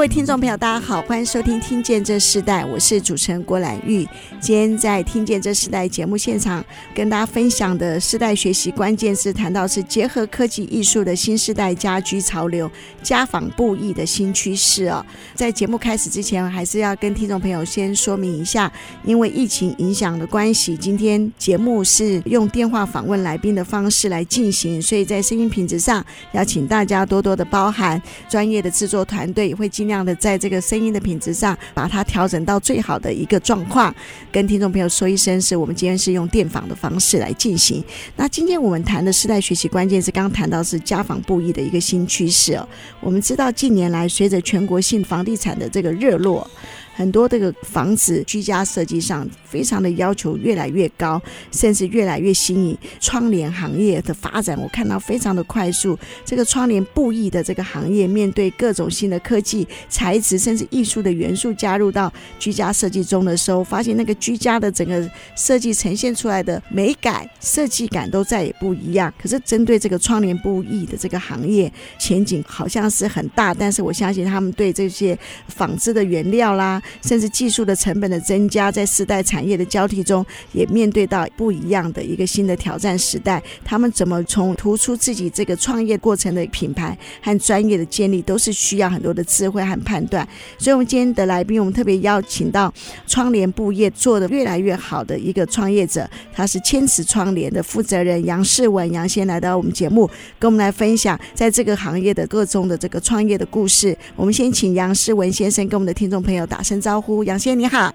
各位听众朋友，大家好，欢迎收听《听见这世代》，我是主持人郭兰玉。今天在《听见这世代》节目现场，跟大家分享的世代学习关键是，谈到是结合科技艺术的新时代家居潮流，家纺布艺的新趋势哦。在节目开始之前，还是要跟听众朋友先说明一下，因为疫情影响的关系，今天节目是用电话访问来宾的方式来进行，所以在声音品质上要请大家多多的包涵。专业的制作团队会尽。这样的，在这个声音的品质上，把它调整到最好的一个状况，跟听众朋友说一声，是我们今天是用电访的方式来进行。那今天我们谈的世代学习关键是刚谈到是家访布艺的一个新趋势哦。我们知道近年来随着全国性房地产的这个热络。很多这个房子居家设计上非常的要求越来越高，甚至越来越新颖。窗帘行业的发展，我看到非常的快速。这个窗帘布艺的这个行业，面对各种新的科技材质，甚至艺术的元素加入到居家设计中的时候，发现那个居家的整个设计呈现出来的美感、设计感都再也不一样。可是针对这个窗帘布艺的这个行业前景好像是很大，但是我相信他们对这些纺织的原料啦。甚至技术的成本的增加，在时代产业的交替中，也面对到不一样的一个新的挑战时代。他们怎么从突出自己这个创业过程的品牌和专业的建立，都是需要很多的智慧和判断。所以，我们今天的来宾，我们特别邀请到窗帘布业做得越来越好的一个创业者，他是千尺窗帘的负责人杨世文杨先来到我们节目，跟我们来分享在这个行业的各种的这个创业的故事。我们先请杨世文先生跟我们的听众朋友打招呼，杨先你好，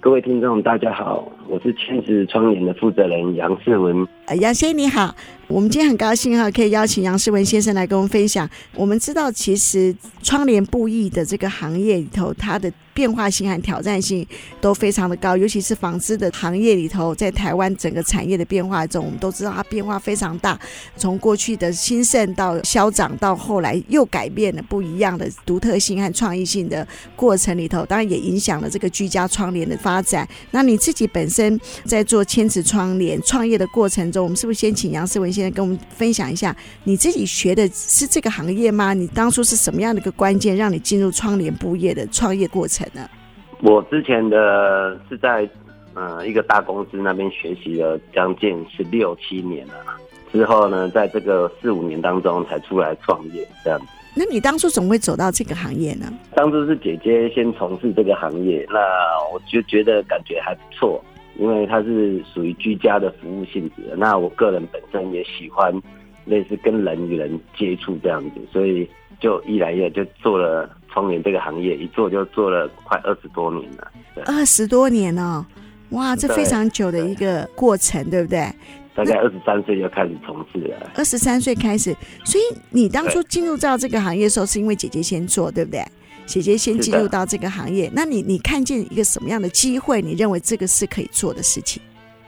各位听众大家好，我是千石窗帘的负责人杨世文。呃，杨先生你好，我们今天很高兴哈，可以邀请杨世文先生来跟我们分享。我们知道，其实窗帘布艺的这个行业里头，它的变化性和挑战性都非常的高，尤其是纺织的行业里头，在台湾整个产业的变化中，我们都知道它变化非常大，从过去的兴盛到消长，到后来又改变了不一样的独特性和创意性的过程里头，当然也影响了这个居家窗帘的发展。那你自己本身在做千慈窗帘创业的过程中，我们是不是先请杨思文先生跟我们分享一下，你自己学的是这个行业吗？你当初是什么样的一个关键，让你进入窗帘布业的创业过程呢？我之前的是在呃一个大公司那边学习了将近是六七年了，之后呢，在这个四五年当中才出来创业这样子。那你当初怎么会走到这个行业呢？当初是姐姐先从事这个行业，那我就觉得感觉还不错，因为它是属于居家的服务性质的。那我个人本身也喜欢类似跟人与人接触这样子，所以就一来一就做了。窗帘这个行业一做就做了快二十多年了，二十多年哦，哇，这非常久的一个过程，对，对不对？大概二十三岁就开始从事了。二十三岁开始，所以你当初进入到这个行业的时候，是因为姐姐先做，对不对？姐姐先进入到这个行业，那你你看见一个什么样的机会？你认为这个是可以做的事情？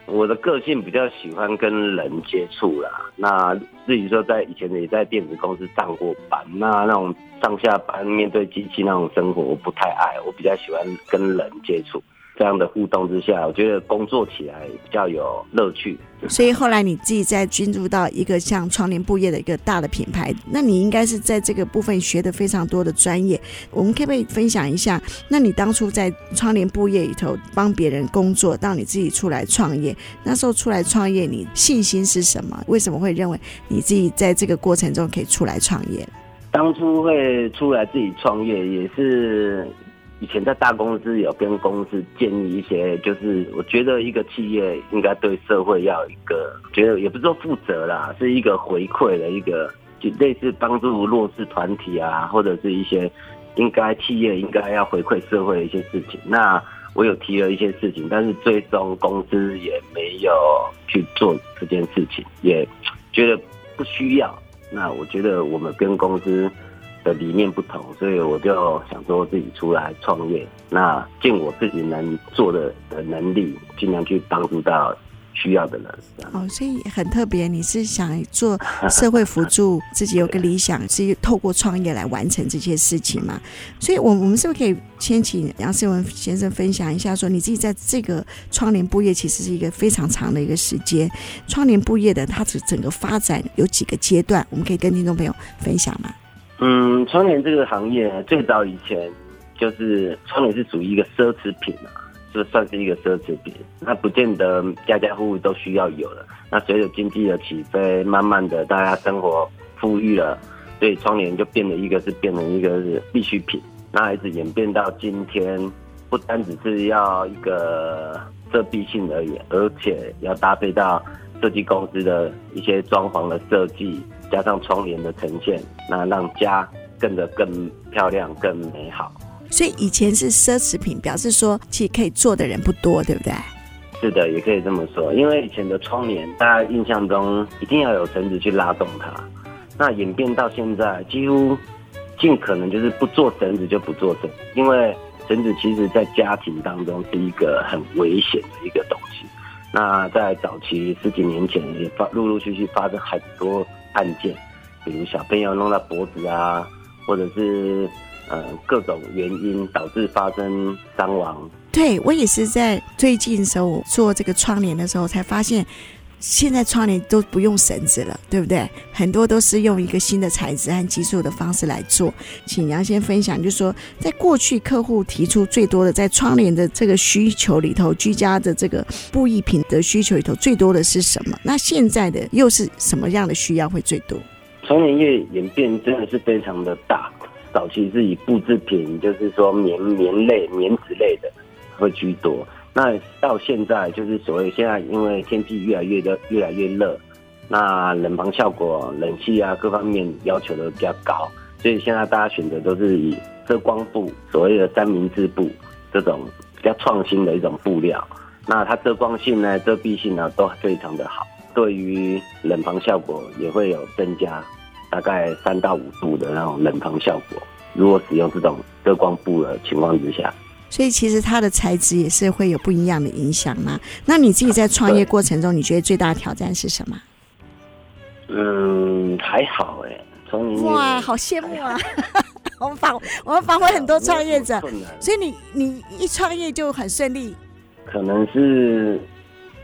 我的个性比较喜欢跟人接触啦。那至于说在以前也在电子公司上过班，那那种上下班面对机器那种生活，我不太爱。我比较喜欢跟人接触。这样的互动之下，我觉得工作起来比较有乐趣。所以后来你自己在进入到一个像窗帘布业的一个大的品牌，那你应该是在这个部分学的非常多的专业。我们可不可以分享一下？那你当初在窗帘布业里头帮别人工作，到你自己出来创业，那时候出来创业，你信心是什么？为什么会认为你自己在这个过程中可以出来创业？当初会出来自己创业也是。以前在大公司有跟公司建议一些，就是我觉得一个企业应该对社会要一个，觉得也不是说负责啦，是一个回馈的一个，就类似帮助弱势团体啊，或者是一些应该企业应该要回馈社会的一些事情。那我有提了一些事情，但是最终公司也没有去做这件事情，也觉得不需要。那我觉得我们跟公司。的理念不同，所以我就想说自己出来创业，那尽我自己能做的的能力，尽量去帮助到需要的人。哦，所以很特别，你是想做 社会辅助，自己有个理想，是透过创业来完成这些事情嘛？所以，我我们是不是可以先请杨世文先生分享一下，说你自己在这个窗帘布业其实是一个非常长的一个时间，窗帘布业的它整整个发展有几个阶段，我们可以跟听众朋友分享吗？嗯，窗帘这个行业最早以前就是窗帘是属于一个奢侈品啊。这算是一个奢侈品，那不见得家家户户都需要有的。那随着经济的起飞，慢慢的大家生活富裕了，所以窗帘就变得一个是变成一个是必需品。那一直演变到今天，不单只是要一个遮蔽性而已，而且要搭配到设计公司的一些装潢的设计，加上窗帘的呈现，那让家更得更漂亮、更美好。所以以前是奢侈品，表示说其实可以做的人不多，对不对？是的，也可以这么说。因为以前的窗帘，大家印象中一定要有绳子去拉动它。那演变到现在，几乎尽可能就是不做绳子就不做绳子，因为绳子其实在家庭当中是一个很危险的一个东西。那在早期十几年前，也发陆陆续续发生很多案件，比如小朋友弄到脖子啊，或者是。呃，各种原因导致发生伤亡。对，我也是在最近时候做这个窗帘的时候，才发现现在窗帘都不用绳子了，对不对？很多都是用一个新的材质和技术的方式来做。请杨先分享，就是说，在过去客户提出最多的在窗帘的这个需求里头，居家的这个布艺品的需求里头，最多的是什么？那现在的又是什么样的需要会最多？窗帘业演变真的是非常的大。早期是以布制品，就是说棉棉类、棉质类的会居多。那到现在就是所谓现在，因为天气越来越热，越来越热，那冷房效果、冷气啊各方面要求都比较高，所以现在大家选择都是以遮光布，所谓的三明治布这种比较创新的一种布料。那它遮光性呢、遮蔽性呢都非常的好，对于冷房效果也会有增加。大概三到五度的那种冷房效果，如果使用这种遮光布的情况之下，所以其实它的材质也是会有不一样的影响嘛。那你自己在创业过程中，你觉得最大的挑战是什么？嗯，还好哎，从哇，好羡慕啊！我们访我们访问很多创业者，所以你你一创业就很顺利。可能是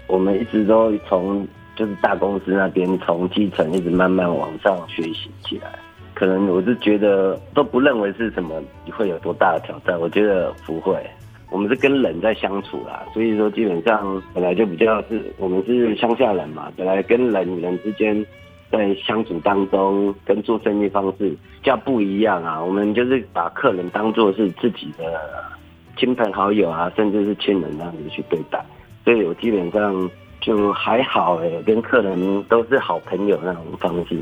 我们一直都从。就是大公司那边从基层一直慢慢往上学习起来，可能我是觉得都不认为是什么会有多大的挑战，我觉得不会。我们是跟人在相处啦，所以说基本上本来就比较是我们是乡下人嘛，本来跟人与人之间在相处当中，跟做生意方式比较不一样啊。我们就是把客人当作是自己的亲朋好友啊，甚至是亲人那样子去对待，所以我基本上。就还好哎，跟客人都是好朋友那种方式。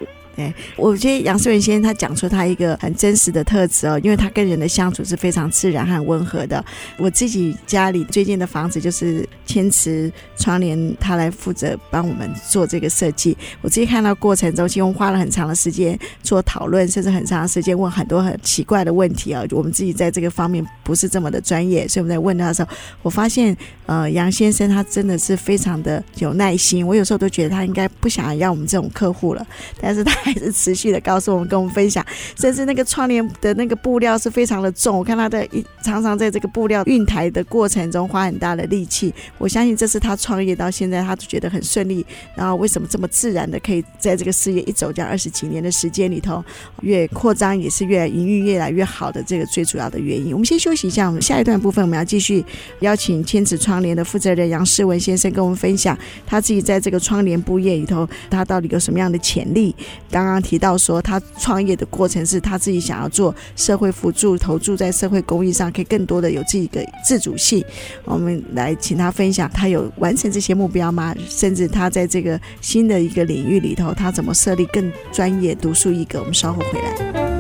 我觉得杨世文先生他讲出他一个很真实的特质哦，因为他跟人的相处是非常自然和温和的。我自己家里最近的房子就是千瓷窗帘，他来负责帮我们做这个设计。我自己看到过程中，其实花了很长的时间做讨论，甚至很长的时间问很多很奇怪的问题啊。我们自己在这个方面不是这么的专业，所以我们在问他的时候，我发现呃，杨先生他真的是非常的有耐心。我有时候都觉得他应该不想要我们这种客户了，但是他。还是持续的告诉我们，跟我们分享，甚至那个窗帘的那个布料是非常的重，我看他的一常常在这个布料运台的过程中花很大的力气。我相信这是他创业到现在，他都觉得很顺利。然后为什么这么自然的可以在这个事业一走这样二十几年的时间里头，越扩张也是越营运越来越好的这个最主要的原因。我们先休息一下，我们下一段部分我们要继续邀请千瓷窗帘的负责人杨世文先生跟我们分享他自己在这个窗帘布业里头，他到底有什么样的潜力。刚刚提到说，他创业的过程是他自己想要做社会辅助，投注在社会公益上，可以更多的有自己的自主性。我们来请他分享，他有完成这些目标吗？甚至他在这个新的一个领域里头，他怎么设立更专业、独树一格？我们稍后回来。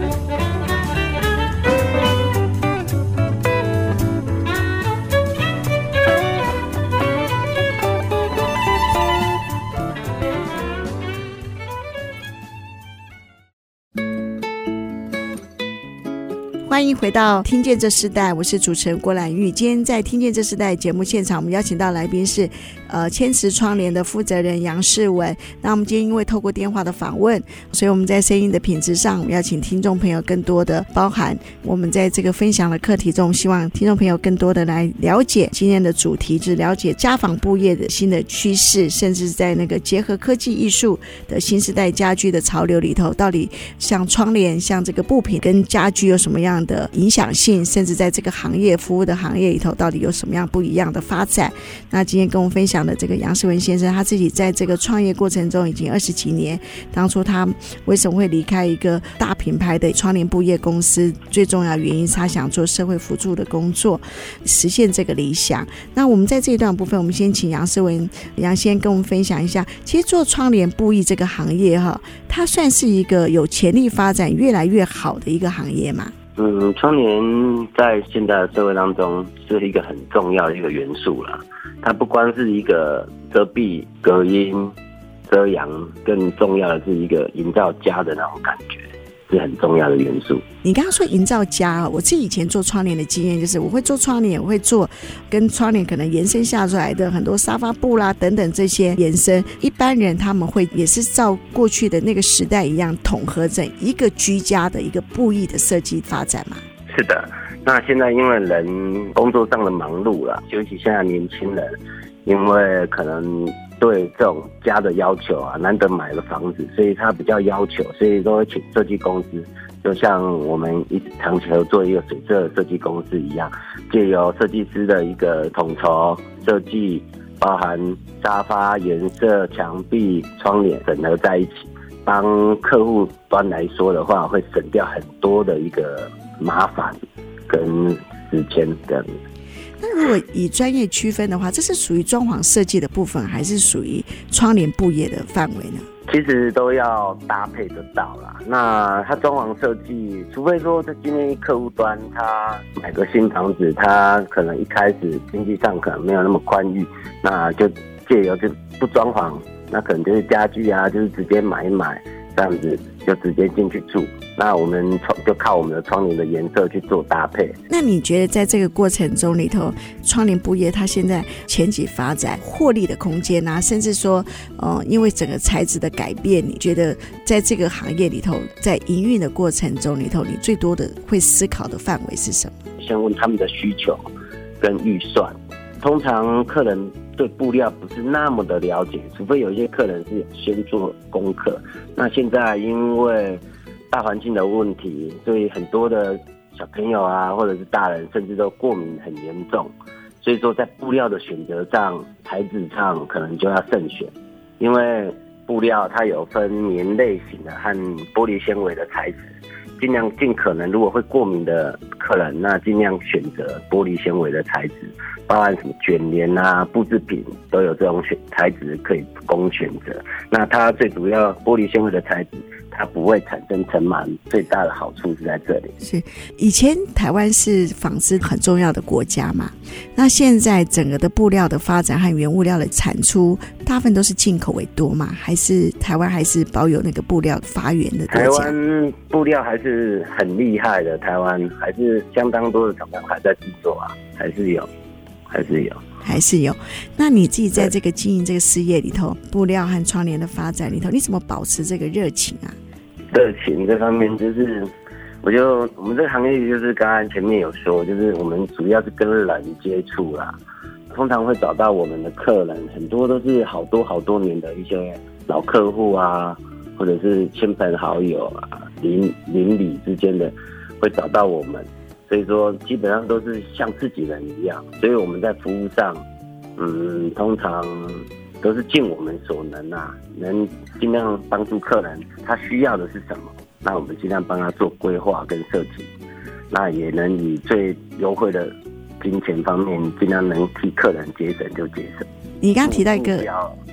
欢迎回到《听见这时代》，我是主持人郭兰玉。今天在《听见这时代》节目现场，我们邀请到来宾是呃千慈窗帘的负责人杨世文。那我们今天因为透过电话的访问，所以我们在声音的品质上，我们要请听众朋友更多的包含。我们在这个分享的课题中，希望听众朋友更多的来了解今天的主题，是了解家纺布业的新的趋势，甚至在那个结合科技艺术的新时代家居的潮流里头，到底像窗帘、像这个布品跟家居有什么样的影响性，甚至在这个行业服务的行业里头，到底有什么样不一样的发展？那今天跟我们分享的这个杨世文先生，他自己在这个创业过程中已经二十几年。当初他为什么会离开一个大品牌的窗帘布业公司？最重要原因是他想做社会辅助的工作，实现这个理想。那我们在这一段部分，我们先请杨世文杨先跟我们分享一下。其实做窗帘布艺这个行业哈，它算是一个有潜力发展越来越好的一个行业嘛？嗯，窗帘在现在的社会当中是一个很重要的一个元素了。它不光是一个遮蔽、隔音、遮阳，更重要的是一个营造家的那种感觉。是很重要的元素。你刚刚说营造家，我自己以前做窗帘的经验就是，我会做窗帘，我会做跟窗帘可能延伸下出来的很多沙发布啦等等这些延伸。一般人他们会也是照过去的那个时代一样，统合整一个居家的一个布艺的设计发展嘛？是的。那现在因为人工作上的忙碌了，尤其现在年轻人，因为可能。对这种家的要求啊，难得买了房子，所以他比较要求，所以都会请设计公司，就像我们一直长期合作一个水色设计公司一样，借由设计师的一个统筹设计，包含沙发颜色、墙壁、窗帘整合在一起，帮客户端来说的话，会省掉很多的一个麻烦跟时间等。那如果以专业区分的话，这是属于装潢设计的部分，还是属于窗帘布业的范围呢？其实都要搭配得到啦。那他装潢设计，除非说在今天客户端他买个新房子，他可能一开始经济上可能没有那么宽裕，那就借由就不装潢，那可能就是家具啊，就是直接买一买这样子。就直接进去住，那我们窗就靠我们的窗帘的颜色去做搭配。那你觉得在这个过程中里头，窗帘布业它现在前景发展、获利的空间啊，甚至说，呃，因为整个材质的改变，你觉得在这个行业里头，在营运的过程中里头，你最多的会思考的范围是什么？先问他们的需求跟预算。通常客人对布料不是那么的了解，除非有一些客人是先做功课。那现在因为大环境的问题，所以很多的小朋友啊，或者是大人，甚至都过敏很严重。所以说，在布料的选择上、材质上，可能就要慎选，因为布料它有分棉类型的和玻璃纤维的材质，尽量尽可能，如果会过敏的客人，那尽量选择玻璃纤维的材质。包含什么卷帘啊、布制品都有这种选材质可以供选择。那它最主要玻璃纤维的材质，它不会产生尘螨，最大的好处是在这里。是以前台湾是纺织很重要的国家嘛？那现在整个的布料的发展和原物料的产出，大部分都是进口为多嘛？还是台湾还是保有那个布料发源的？台湾布料还是很厉害的，台湾还是相当多的厂商还在制作啊，还是有。还是有，还是有。那你自己在这个经营这个事业里头，布料和窗帘的发展里头，你怎么保持这个热情啊？热情这方面，就是我就我们这个行业，就是刚刚前面有说，就是我们主要是跟人接触啦。通常会找到我们的客人，很多都是好多好多年的一些老客户啊，或者是亲朋好友啊，邻邻里之间的，会找到我们。所以说，基本上都是像自己人一样，所以我们在服务上，嗯，通常都是尽我们所能啊，能尽量帮助客人，他需要的是什么，那我们尽量帮他做规划跟设计，那也能以最优惠的金钱方面，尽量能替客人节省就节省。你刚刚提到一个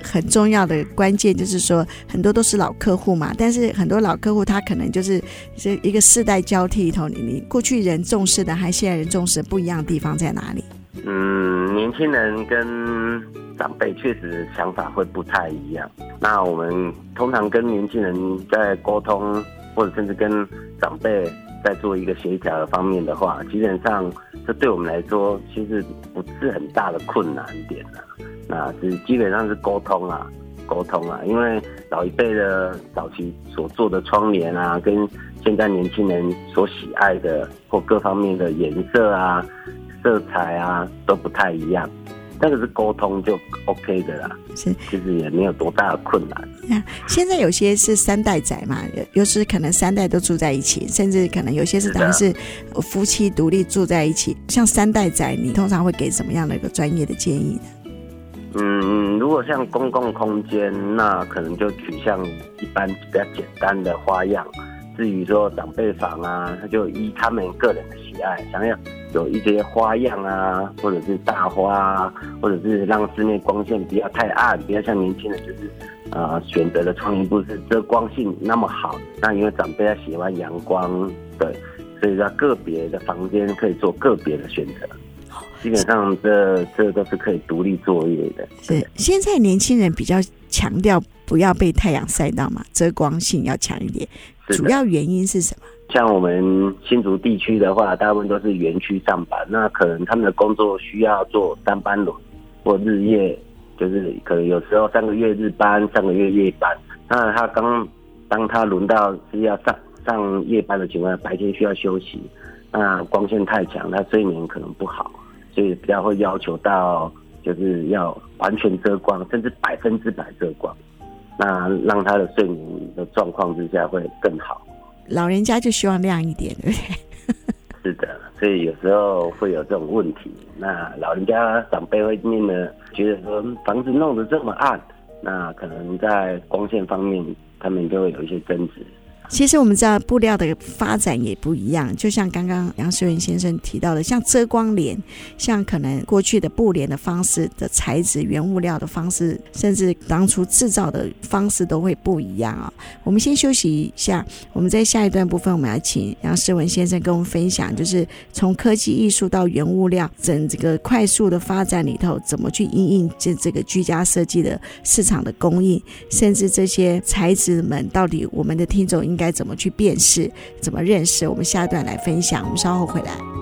很重要的关键，就是说很多都是老客户嘛，但是很多老客户他可能就是这一个世代交替里头，你你过去人重视的，和现在人重视的不一样的地方在哪里？嗯，年轻人跟长辈确实想法会不太一样。那我们通常跟年轻人在沟通，或者甚至跟长辈在做一个协调的方面的话，基本上这对我们来说其实不是很大的困难点啊。那是基本上是沟通啊，沟通啊，因为老一辈的早期所做的窗帘啊，跟现在年轻人所喜爱的或各方面的颜色啊、色彩啊都不太一样。那个是沟通就 OK 的啦，是其实也没有多大的困难。那现在有些是三代宅嘛，有有时可能三代都住在一起，甚至可能有些是当是夫妻独立住在一起。像三代宅，你通常会给什么样的一个专业的建议呢？嗯，如果像公共空间，那可能就取向一般比较简单的花样。至于说长辈房啊，他就依他们个人的喜爱，想要有一些花样啊，或者是大花啊，或者是让室内光线不要太暗，不要像年轻人就是，呃，选择的窗帘布是遮光性那么好。那因为长辈他喜欢阳光，对，所以在个别的房间可以做个别的选择。基本上这这都是可以独立作业的。是现在年轻人比较强调不要被太阳晒到嘛，遮光性要强一点。主要原因是什么？像我们新竹地区的话，大部分都是园区上班，那可能他们的工作需要做三班轮或日夜，就是可能有时候三个月日班，三个月夜班。那他刚当他轮到是要上 上夜班的情况下，白天需要休息，那光线太强，他睡眠可能不好，所以比较会要求到就是要完全遮光，甚至百分之百遮光。那让他的睡眠的状况之下会更好。老人家就希望亮一点，对不对？是的，所以有时候会有这种问题。那老人家长辈会念呢，觉得说房子弄得这么暗，那可能在光线方面，他们就会有一些争执。其实我们知道布料的发展也不一样，就像刚刚杨世文先生提到的，像遮光帘，像可能过去的布帘的方式的材质、原物料的方式，甚至当初制造的方式都会不一样啊。我们先休息一下，我们在下一段部分，我们要请杨世文先生跟我们分享，就是从科技艺术到原物料，整这个快速的发展里头，怎么去应应这这个居家设计的市场的供应，甚至这些材质们到底我们的听众应该怎么去辨识，怎么认识？我们下一段来分享。我们稍后回来。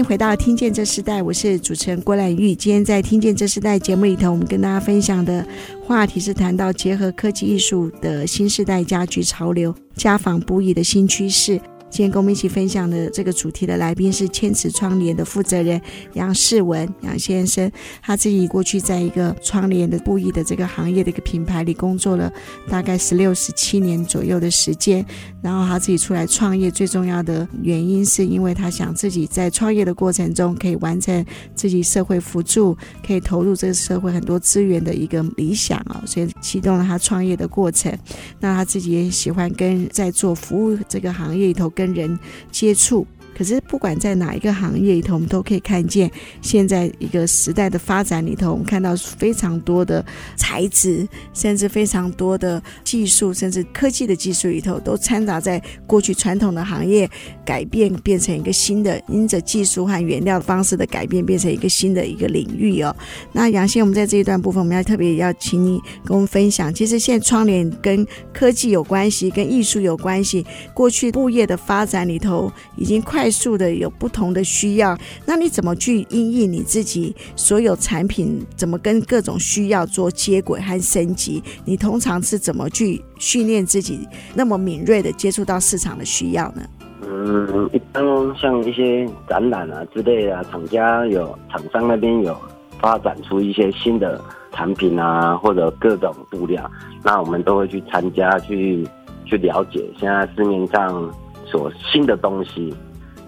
迎回到《听见这时代》，我是主持人郭兰玉。今天在《听见这时代》节目里头，我们跟大家分享的话题是谈到结合科技艺术的新时代家居潮流，家纺布艺的新趋势。今天跟我们一起分享的这个主题的来宾是千尺窗帘的负责人杨世文杨先生，他自己过去在一个窗帘的布艺的这个行业的一个品牌里工作了大概十六十七年左右的时间，然后他自己出来创业，最重要的原因是因为他想自己在创业的过程中可以完成自己社会辅助，可以投入这个社会很多资源的一个理想啊，所以启动了他创业的过程。那他自己也喜欢跟在做服务这个行业里头。跟人接触。可是，不管在哪一个行业里头，我们都可以看见，现在一个时代的发展里头，我们看到非常多的材质，甚至非常多的技术，甚至科技的技术里头，都掺杂在过去传统的行业改变，变成一个新的，因着技术和原料方式的改变，变成一个新的一个领域哦。那杨先，我们在这一段部分，我们要特别要请你跟我们分享，其实现在窗帘跟科技有关系，跟艺术有关系。过去布业的发展里头，已经快。数的有不同的需要，那你怎么去因应你自己所有产品？怎么跟各种需要做接轨和升级？你通常是怎么去训练自己那么敏锐的接触到市场的需要呢？嗯，一般像一些展览啊之类的，厂家有厂商那边有发展出一些新的产品啊，或者各种布料，那我们都会去参加，去去了解现在市面上所新的东西。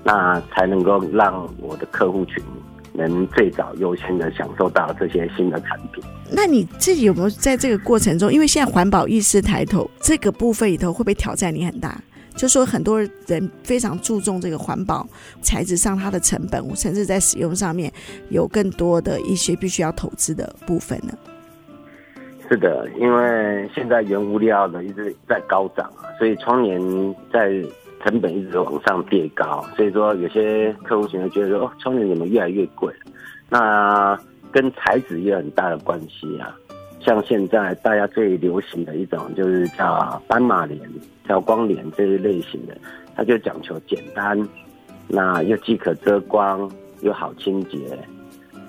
那才能够让我的客户群能最早优先的享受到这些新的产品。那你自己有没有在这个过程中，因为现在环保意识抬头，这个部分里头会不会挑战你很大？就说很多人非常注重这个环保材质上它的成本，甚至在使用上面有更多的一些必须要投资的部分呢？是的，因为现在原物料呢一直在高涨啊，所以窗帘在成本一直往上叠高，所以说有些客户可能觉得说，哦，窗帘怎么越来越贵？那跟材质也有很大的关系啊。像现在大家最流行的一种就是叫斑马帘、叫光帘这一类型的，它就讲求简单，那又既可遮光，又好清洁，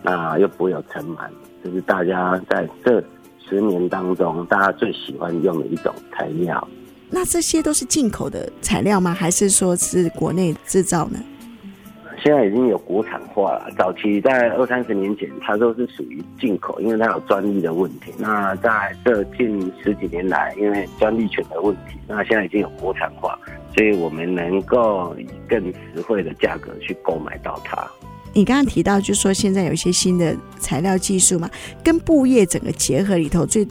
那又不会有尘螨，这是大家在这十年当中大家最喜欢用的一种材料。那这些都是进口的材料吗？还是说是国内制造呢？现在已经有国产化了。早期在二三十年前，它都是属于进口，因为它有专利的问题。那在这近十几年来，因为专利权的问题，那现在已经有国产化，所以我们能够以更实惠的价格去购买到它。你刚刚提到，就是说现在有一些新的材料技术嘛，跟布业整个结合里头最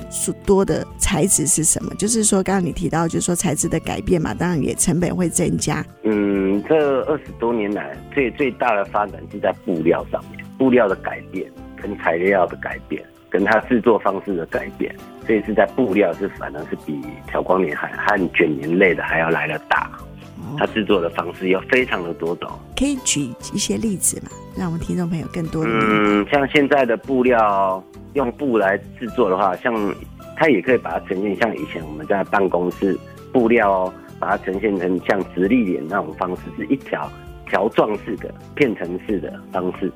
多的材质是什么？就是说，刚刚你提到，就是说材质的改变嘛，当然也成本会增加。嗯，这二十多年来最最大的发展是在布料上面，布料的改变跟材料的改变，跟它制作方式的改变，所以是在布料是反而是比调光帘还和卷帘类的还要来得大。它制作的方式有非常的多种，可以举一些例子嘛，让我们听众朋友更多的。嗯，像现在的布料用布来制作的话，像它也可以把它呈现像以前我们在办公室布料，把它呈现成像直立脸那种方式，是一条条状式的片层式的方式。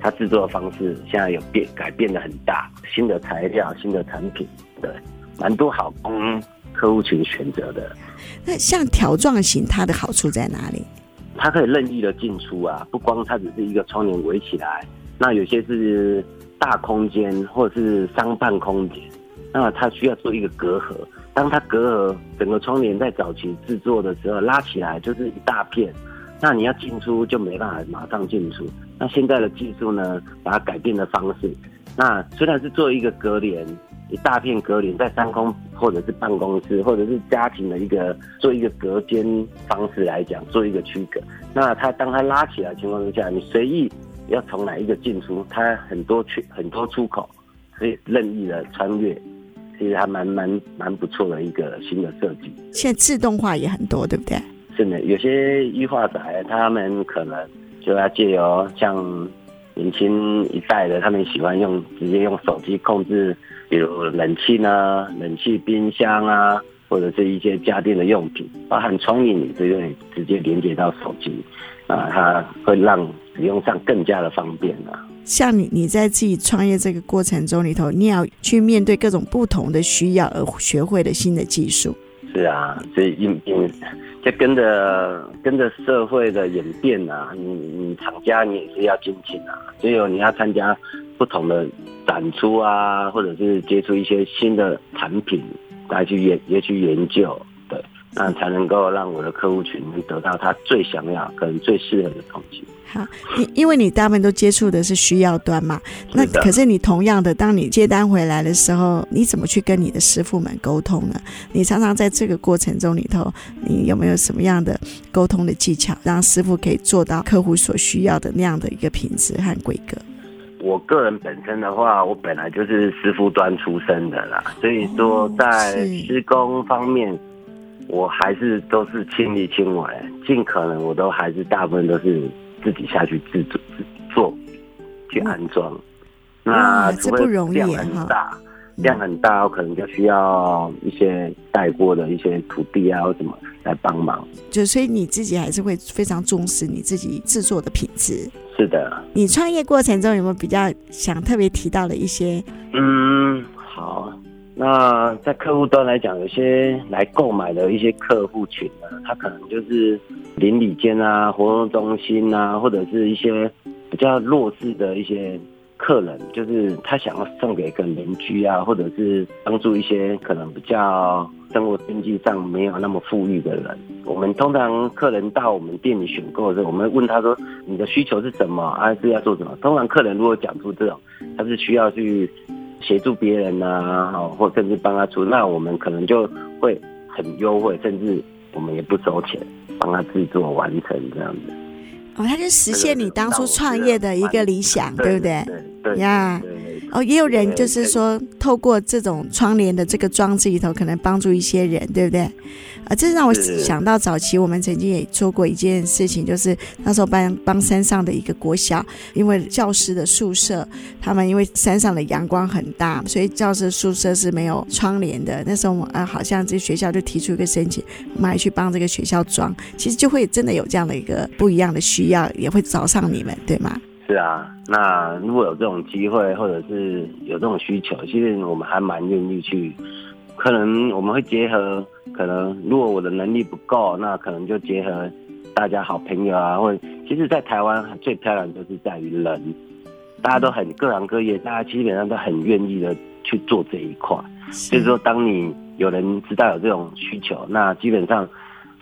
它制作的方式现在有变改变的很大，新的材料、新的产品，对，蛮多好。供客户群选择的。那像条状型，它的好处在哪里？它可以任意的进出啊，不光它只是一个窗帘围起来，那有些是大空间或者是商办空间，那它需要做一个隔阂。当它隔阂整个窗帘在早期制作的时候拉起来就是一大片，那你要进出就没办法马上进出。那现在的技术呢，把它改变的方式，那虽然是做一个隔帘。一大片隔帘在三公或者是办公室或者是家庭的一个做一个隔间方式来讲，做一个区隔。那它当它拉起来的情况之下，你随意要从哪一个进出，它很多去很多出口，可以任意的穿越，其实还蛮蛮蛮不错的一个新的设计。现在自动化也很多，对不对？是的，有些育化宅他们可能就要借由像年轻一代的，他们喜欢用直接用手机控制。比如冷气呢，冷气、冰箱啊，或者是一些家电的用品，包含窗帘，你直接连接到手机，啊，它会让使用上更加的方便啊。像你，你在自己创业这个过程中里头，你要去面对各种不同的需要而学会的新的技术。是啊，所以因因就跟着跟着社会的演变啊，你你厂家你也是要精进啊，只有你要参加不同的。展出啊，或者是接触一些新的产品来去研也去研究，对，那才能够让我的客户群能得到他最想要、跟最适合的东西。好，因因为你大部分都接触的是需要端嘛，那可是你同样的，当你接单回来的时候，你怎么去跟你的师傅们沟通呢？你常常在这个过程中里头，你有没有什么样的沟通的技巧，让师傅可以做到客户所需要的那样的一个品质和规格？我个人本身的话，我本来就是师傅端出身的啦，所以说在施工方面，我还是都是亲力亲为，尽可能我都还是大部分都是自己下去制作、做、去安装。那这不容易量很大，量很大，我可能就需要一些带过的一些土地啊或什么来帮忙。就所以你自己还是会非常重视你自己制作的品质。是的，你创业过程中有没有比较想特别提到的一些？嗯，好，那在客户端来讲，有些来购买的一些客户群呢，他可能就是邻里间啊、活动中心啊，或者是一些比较弱势的一些客人，就是他想要送给一个邻居啊，或者是帮助一些可能比较。生活经济上没有那么富裕的人，我们通常客人到我们店里选购的时候，我们问他说：“你的需求是什么？还是要做什么？”通常客人如果讲出这种，他是需要去协助别人呐，或甚至帮他出，那我们可能就会很优惠，甚至我们也不收钱，帮他制作完成这样子。哦，他就实现你当初创业的一个理想，对不对？对呀。哦，也有人就是说，透过这种窗帘的这个装置里头，可能帮助一些人，对不对？啊，这让我想到早期我们曾经也做过一件事情，就是那时候帮帮山上的一个国小，因为教师的宿舍，他们因为山上的阳光很大，所以教师宿舍是没有窗帘的。那时候我们啊，好像这学校就提出一个申请，我们还去帮这个学校装，其实就会真的有这样的一个不一样的需要，也会找上你们，对吗？是啊，那如果有这种机会，或者是有这种需求，其实我们还蛮愿意去。可能我们会结合，可能如果我的能力不够，那可能就结合大家好朋友啊，或者其实，在台湾最漂亮就是在于人，大家都很各行各业，大家基本上都很愿意的去做这一块。就是说，当你有人知道有这种需求，那基本上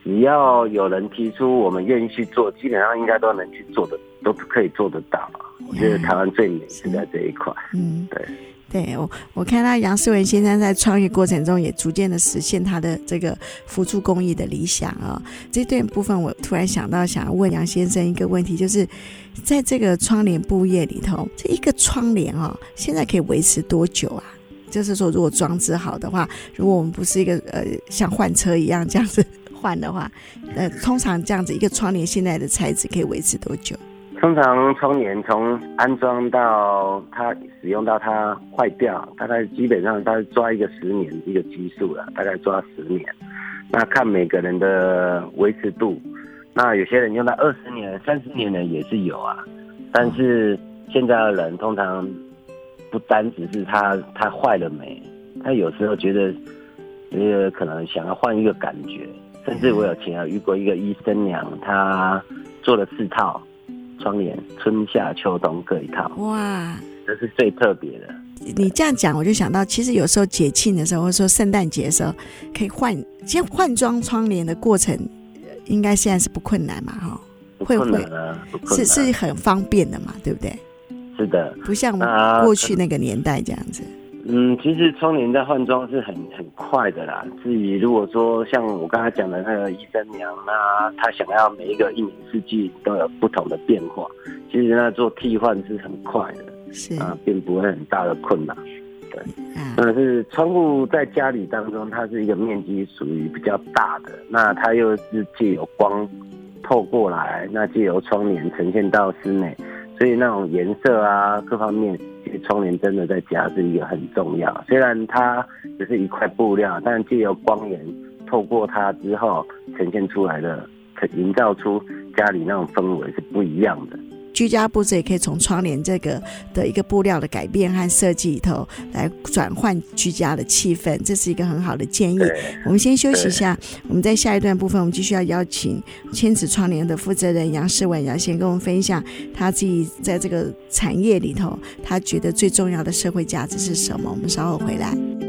只要有人提出，我们愿意去做，基本上应该都能去做的，都可以做得到。我觉得台湾最美是在这一块。嗯，对。对我，我看到杨思文先生在创业过程中也逐渐的实现他的这个辅助公益的理想啊、哦。这段部分我突然想到，想要问杨先生一个问题，就是在这个窗帘布业里头，这一个窗帘哦，现在可以维持多久啊？就是说，如果装置好的话，如果我们不是一个呃像换车一样这样子换的话，呃，通常这样子一个窗帘现在的材质可以维持多久？通常窗帘从安装到它使用到它坏掉，大概基本上大概抓一个十年一个基数了，大概抓十年。那看每个人的维持度，那有些人用到二十年、三十年的也是有啊。但是现在的人通常不单只是他他坏了没，他有时候觉得呃可能想要换一个感觉，甚至我有前有遇过一个医生娘，她做了四套。窗帘春夏秋冬各一套，哇，这是最特别的。你这样讲，我就想到，其实有时候节庆的时候，或者说圣诞节的时候，可以换，先换装窗帘的过程，应该现在是不困难嘛，哈，会不会？是是很方便的嘛，对不对？是的，不像过去那个年代这样子。嗯，其实窗帘在换装是很很快的啦。至于如果说像我刚才讲的那个医生娘，啊他想要每一个一年四季都有不同的变化，其实那做替换是很快的，是啊，并不会很大的困难。对，但是窗户在家里当中，它是一个面积属于比较大的，那它又是借由光透过来，那借由窗帘呈现到室内，所以那种颜色啊各方面。窗帘真的在家是一个很重要，虽然它只是一块布料，但借由光源透过它之后呈现出来的，可营造出家里那种氛围是不一样的。居家布置也可以从窗帘这个的一个布料的改变和设计里头来转换居家的气氛，这是一个很好的建议。我们先休息一下，我们在下一段部分，我们继续要邀请千子窗帘的负责人杨世文杨先跟我们分享他自己在这个产业里头，他觉得最重要的社会价值是什么。我们稍后回来。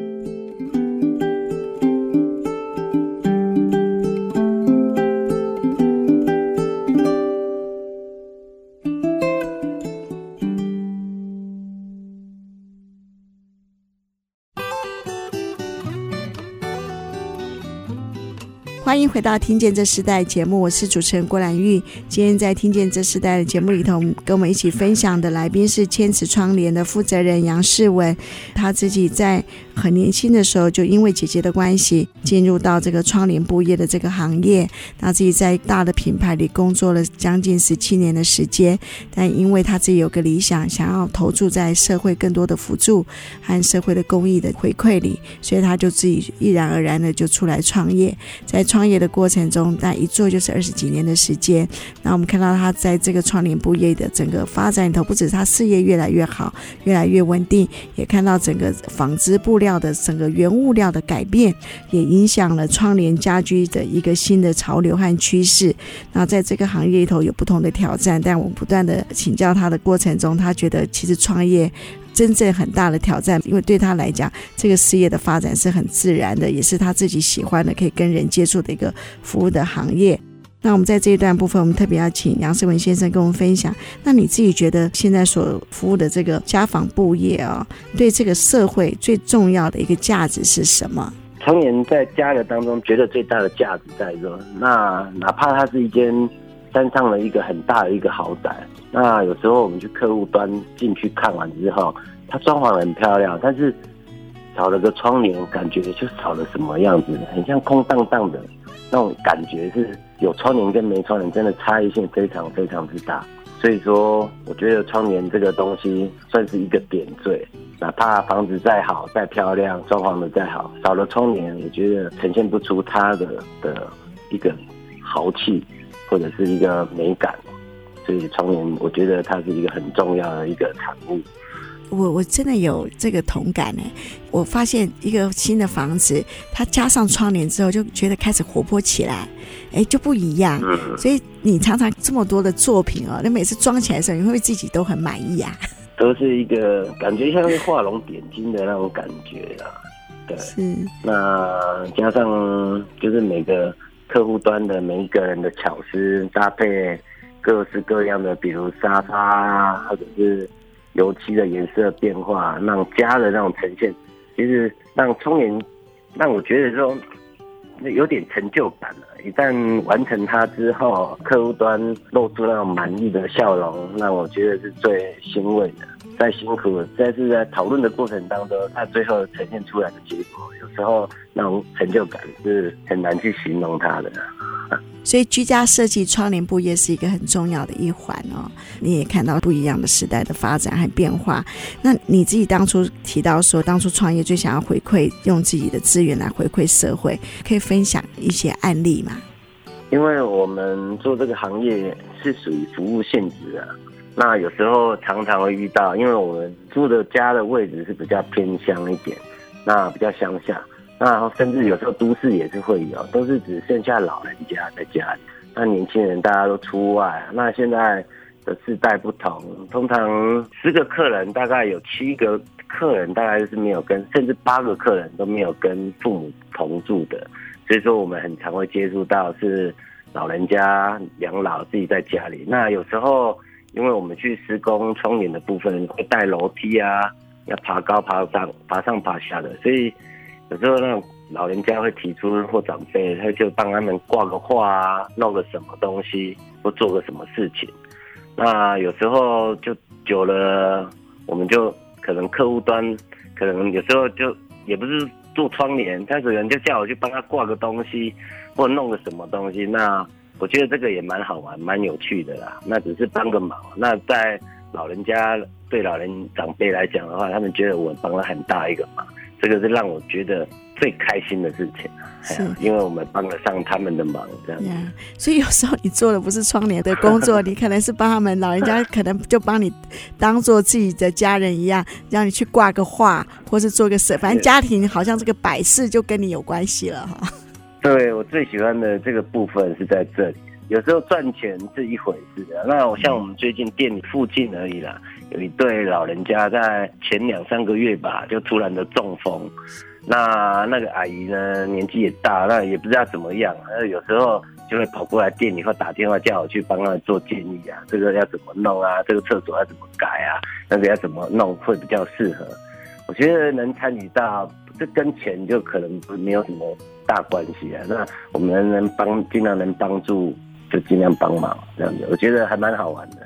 欢迎回到《听见这时代》节目，我是主持人郭兰玉。今天在《听见这时代》的节目里头，跟我们一起分享的来宾是千尺窗帘的负责人杨世文，他自己在。很年轻的时候，就因为姐姐的关系，进入到这个窗帘布业的这个行业。那自己在大的品牌里工作了将近十七年的时间，但因为他自己有个理想，想要投注在社会更多的辅助和社会的公益的回馈里，所以他就自己毅然而然的就出来创业。在创业的过程中，但一做就是二十几年的时间。那我们看到他在这个窗帘布业的整个发展里头，不止他事业越来越好，越来越稳定，也看到整个纺织布料的整个原物料的改变，也影响了窗帘家居的一个新的潮流和趋势。那在这个行业里头有不同的挑战，但我不断的请教他的过程中，他觉得其实创业真正很大的挑战，因为对他来讲，这个事业的发展是很自然的，也是他自己喜欢的，可以跟人接触的一个服务的行业。那我们在这一段部分，我们特别要请杨世文先生跟我们分享。那你自己觉得现在所服务的这个家纺布业啊，对这个社会最重要的一个价值是什么？窗帘在家的当中，觉得最大的价值在说，那哪怕它是一间山上的一个很大的一个豪宅，那有时候我们去客户端进去看完之后，它装潢很漂亮，但是少了个窗帘，感觉就少了什么样子，很像空荡荡的那种感觉，是有窗帘跟没窗帘真的差异性非常非常之大。所以说，我觉得窗帘这个东西算是一个点缀。哪怕房子再好、再漂亮，装潢的再好，少了窗帘，我觉得呈现不出它的的一个豪气，或者是一个美感。所以窗帘，我觉得它是一个很重要的一个产物。我我真的有这个同感呢。我发现一个新的房子，它加上窗帘之后，就觉得开始活泼起来，哎，就不一样。嗯。所以你常常这么多的作品哦，那每次装起来的时候，你会不会自己都很满意啊？都是一个感觉像是画龙点睛的那种感觉啊。对。是。那加上就是每个客户端的每一个人的巧思搭配，各式各样的，比如沙发啊，或者是。油漆的颜色变化，让家的那种呈现，其实让窗帘让我觉得说，有点成就感了。一旦完成它之后，客户端露出那种满意的笑容，那我觉得是最欣慰的。再辛苦，但是在讨论的过程当中，它最后呈现出来的结果，有时候那种成就感是很难去形容它的。所以居家设计窗帘布业是一个很重要的一环哦。你也看到不一样的时代的发展和变化。那你自己当初提到说，当初创业最想要回馈，用自己的资源来回馈社会，可以分享一些案例吗？因为我们做这个行业是属于服务性质的，那有时候常常会遇到，因为我们住的家的位置是比较偏乡一点，那比较乡下。那甚至有时候都市也是会有，都是只剩下老人家在家里，那年轻人大家都出外。那现在的世代不同，通常十个客人大概有七个客人大概是没有跟，甚至八个客人都没有跟父母同住的。所以说我们很常会接触到是老人家养老自己在家里。那有时候因为我们去施工窗帘的部分会带楼梯啊，要爬高爬上爬上爬下的，所以。有时候那种老人家会提出或长辈，他就帮他们挂个画啊，弄个什么东西，或做个什么事情。那有时候就久了，我们就可能客户端可能有时候就也不是做窗帘，他可能就叫我去帮他挂个东西，或弄个什么东西。那我觉得这个也蛮好玩，蛮有趣的啦。那只是帮个忙。那在老人家对老人长辈来讲的话，他们觉得我帮了很大一个忙。这个是让我觉得最开心的事情，是因为我们帮得上他们的忙，这样。Yeah, 所以有时候你做的不是窗帘的工作，你可能是帮他们老人家，可能就帮你当做自己的家人一样，让你去挂个画，或是做个事，反正家庭好像这个摆饰就跟你有关系了哈。对，我最喜欢的这个部分是在这里。有时候赚钱是一回事的，那我像我们最近店里附近而已啦，有一对老人家在前两三个月吧，就突然的中风。那那个阿姨呢，年纪也大，那也不知道怎么样，那有时候就会跑过来店里或打电话叫我去帮他做建议啊，这个要怎么弄啊，这个厕所要怎么改啊，那个要怎么弄会比较适合。我觉得能参与到，这跟钱就可能没有什么大关系啊。那我们能帮，尽量能帮助。就尽量帮忙这样子，我觉得还蛮好玩的。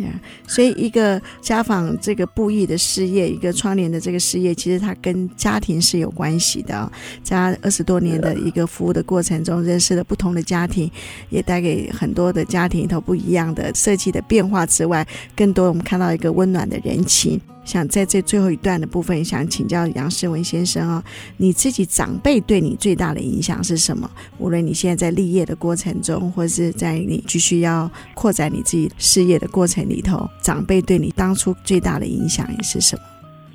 Yeah, 所以一个家纺这个布艺的事业，一个窗帘的这个事业，其实它跟家庭是有关系的哦。在二十多年的一个服务的过程中，认识了不同的家庭，也带给很多的家庭里头不一样的设计的变化之外，更多我们看到一个温暖的人情。想在这最后一段的部分，想请教杨世文先生哦，你自己长辈对你最大的影响是什么？无论你现在在立业的过程中，或是在你继续要扩展你自己事业的过程里头，长辈对你当初最大的影响也是什么？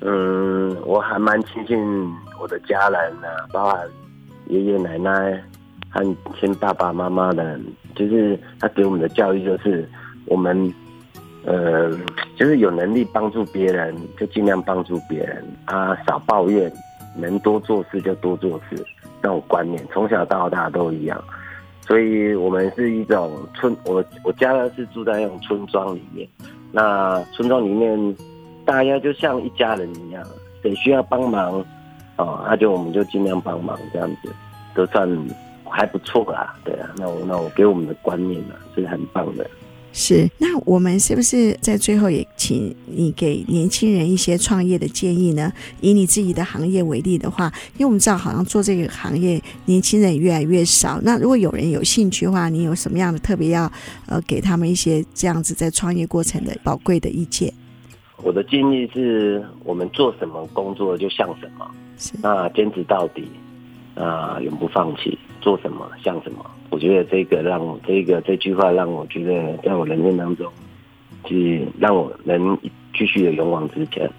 嗯，我还蛮亲近我的家人啊，包含爷爷奶奶和亲爸爸妈妈的，就是他给我们的教育就是我们。呃，就是有能力帮助别人，就尽量帮助别人啊，少抱怨，能多做事就多做事，那种观念从小到大都一样。所以我们是一种村，我我家呢是住在那种村庄里面，那村庄里面大家就像一家人一样，谁需要帮忙，哦，那就我们就尽量帮忙这样子，都算还不错啦。对啊，那我那我给我们的观念呢是很棒的。是，那我们是不是在最后也请你给年轻人一些创业的建议呢？以你自己的行业为例的话，因为我们知道好像做这个行业年轻人越来越少。那如果有人有兴趣的话，你有什么样的特别要呃给他们一些这样子在创业过程的宝贵的意见？我的建议是我们做什么工作就像什么，是那坚持到底，啊，永不放弃。做什么像什么，我觉得这个让我这个这句话让我觉得在我人生当中，去让我能继续的勇往直前。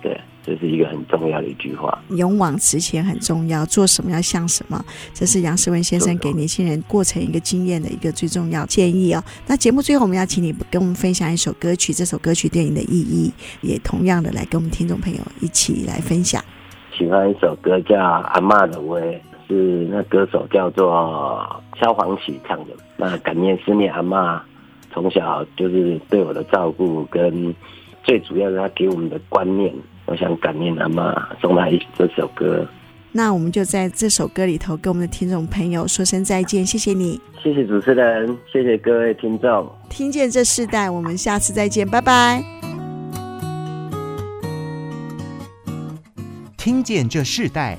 对，这是一个很重要的一句话。勇往直前很重要，做什么要像什么，这是杨世文先生给年轻人过程一个经验的一个最重要建议哦。那节目最后我们要请你跟我们分享一首歌曲，这首歌曲对你的意义，也同样的来跟我们听众朋友一起来分享。喜欢一首歌叫《阿妈的话》。是那歌手叫做萧煌奇唱的。那感念思念阿妈，从小就是对我的照顾，跟最主要的他给我们的观念，我想感念阿妈，送来这首歌。那我们就在这首歌里头跟我们的听众朋友说声再见，谢谢你，谢谢主持人，谢谢各位听众。听见这世代，我们下次再见，拜拜。听见这世代。